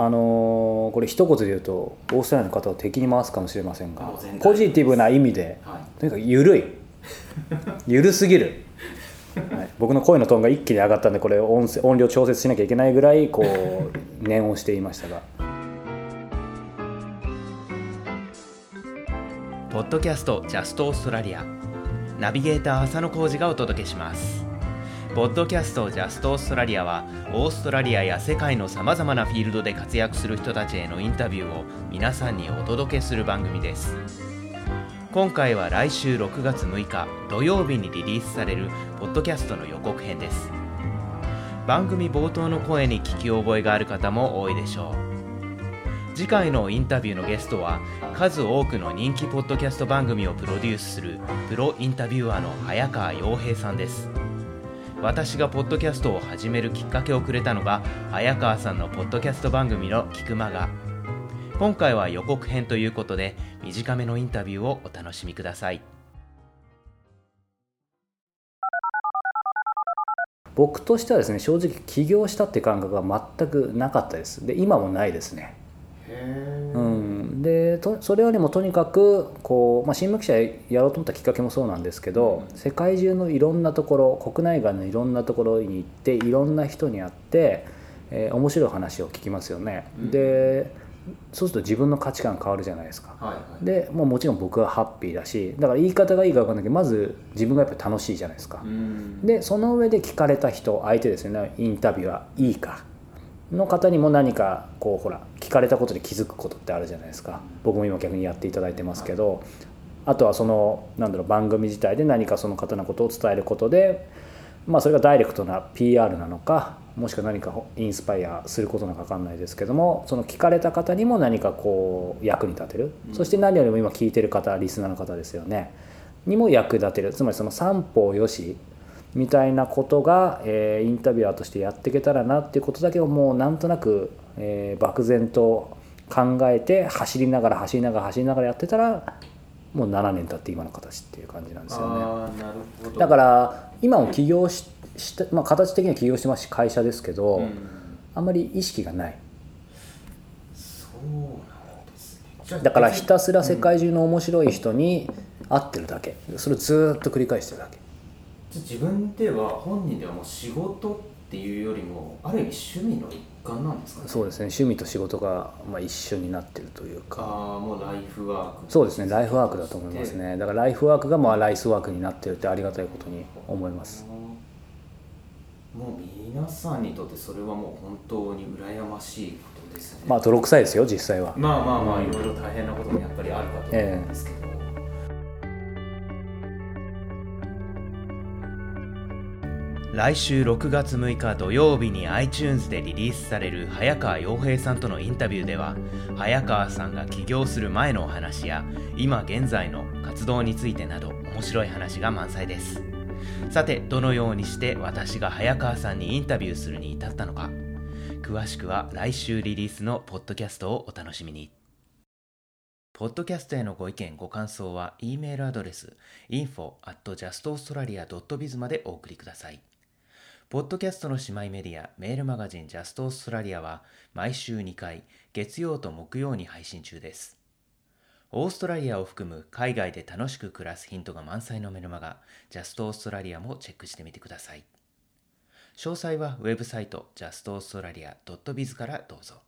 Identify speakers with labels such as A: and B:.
A: あのーこれ一言で言うとオーストラリアの方を敵に回すかもしれませんがポジティブな意味で
B: はい。
A: とにかく緩い。緩すぎる、はい、僕の声のトーンが一気に上がったんでこれ音声音量調節しなきゃいけないぐらいこう念をしていましたが。
C: ポッドキャストジャストオーストラリアナビゲーター浅野浩二がお届けしますポッドキャストジャストオーストラリアはオーストラリアや世界のさまざまなフィールドで活躍する人たちへのインタビューを皆さんにお届けする番組です。今回は来週6月6日土曜日にリリースされるポッドキャストの予告編です。番組冒頭の声に聞き覚えがある方も多いでしょう。次回のインタビューのゲストは数多くの人気ポッドキャスト番組をプロデュースするプロインタビュアーの早川洋平さんです。私がポッドキャストを始めるきっかけをくれたのが早川さんのポッドキャスト番組の「聞く間が」今回は予告編ということで短めのインタビューをお楽しみください。
A: 僕としてはですね正直起業したって感覚が全くなかったです。で今もないですね。
B: へ
A: うん、でとそれよりもとにかくこう、まあ、新聞記者やろうと思ったきっかけもそうなんですけど、世界中のいろんなところ国内外のいろんなところに行っていろんな人に会って、えー面白い話を聞きますよね、
B: うん。
A: でそうすると自分の価値観変わるじゃないですか。
B: はいはい。
A: でもうもちろん僕はハッピーだしだから言い方がいいか分かんないけどまず自分がやっぱり楽しいじゃないですか、
B: うん。
A: でその上で聞かれた人相手ですよね。インタビュアーいいか。の方にも何かこうほら聞かれたことで気づくことってあるじゃないですか。僕も今逆にやっていただいてますけど、あとはそのなんだろう番組自体で何かその方のことを伝えることで、まあ、それがダイレクトな PR なのかもしくは何かインスパイアすることなのか分かんないですけどもその聞かれた方にも何かこう役に立てる、
B: うん。
A: そして何よりも今聞いてる方リスナーの方ですよね。にも役立てる。つまりその三方よしみたいなことが、えーインタビュアーとしてやっていけたらなっていうことだけをもうなんとなく、えー漠然と考えて走りながら走りながら走りながらやってたらもう7年経って今の形っていう感じなんですよね。だから今も起業しした、まあ、形的には起業してますし会社ですけど、
B: うん。
A: あんまり意識がない。
B: そうなんですね。
A: だからひたすら世界中の面白い人に会ってるだけ。それをずーっと繰り返してるだけ
B: じゃあ自分では本人ではもう仕事っていうよりもある意味趣味の一環なんですかね？
A: そうですね趣味と仕事が、まあ、一緒になってるというか。
B: ああもうライフワーク
A: そうですねライフワークだと思いますねだからライフワークがまあライスワークになってるってありがたいことに思います。
B: もう皆さんにとってそれはもう本当に羨ましいことですね。
A: まあ泥臭いですよ実際は。
B: まあまあまあいろいろ大変なこともやっぱりあるかと思うんですけど、
C: 来週6月6日土曜日に iTunes でリリースされる早川洋平さんとのインタビューでは早川さんが起業する前のお話や今現在の活動についてなど面白い話が満載です。さてどのようにして私が早川さんにインタビューするに至ったのか。詳しくは来週リリースのポッドキャストをお楽しみに。ポッドキャストへのご意見ご感想は E メールアドレス info at justaustralia.biz までお送りください。ポッドキャストの姉妹メディア、メールマガジンジャストオーストラリアは毎週2回、月曜と木曜に配信中です。オーストラリアを含む海外で楽しく暮らすヒントが満載のメルマガ、ジャストオーストラリアもチェックしてみてください。詳細はウェブサイト justaustralia.biz からどうぞ。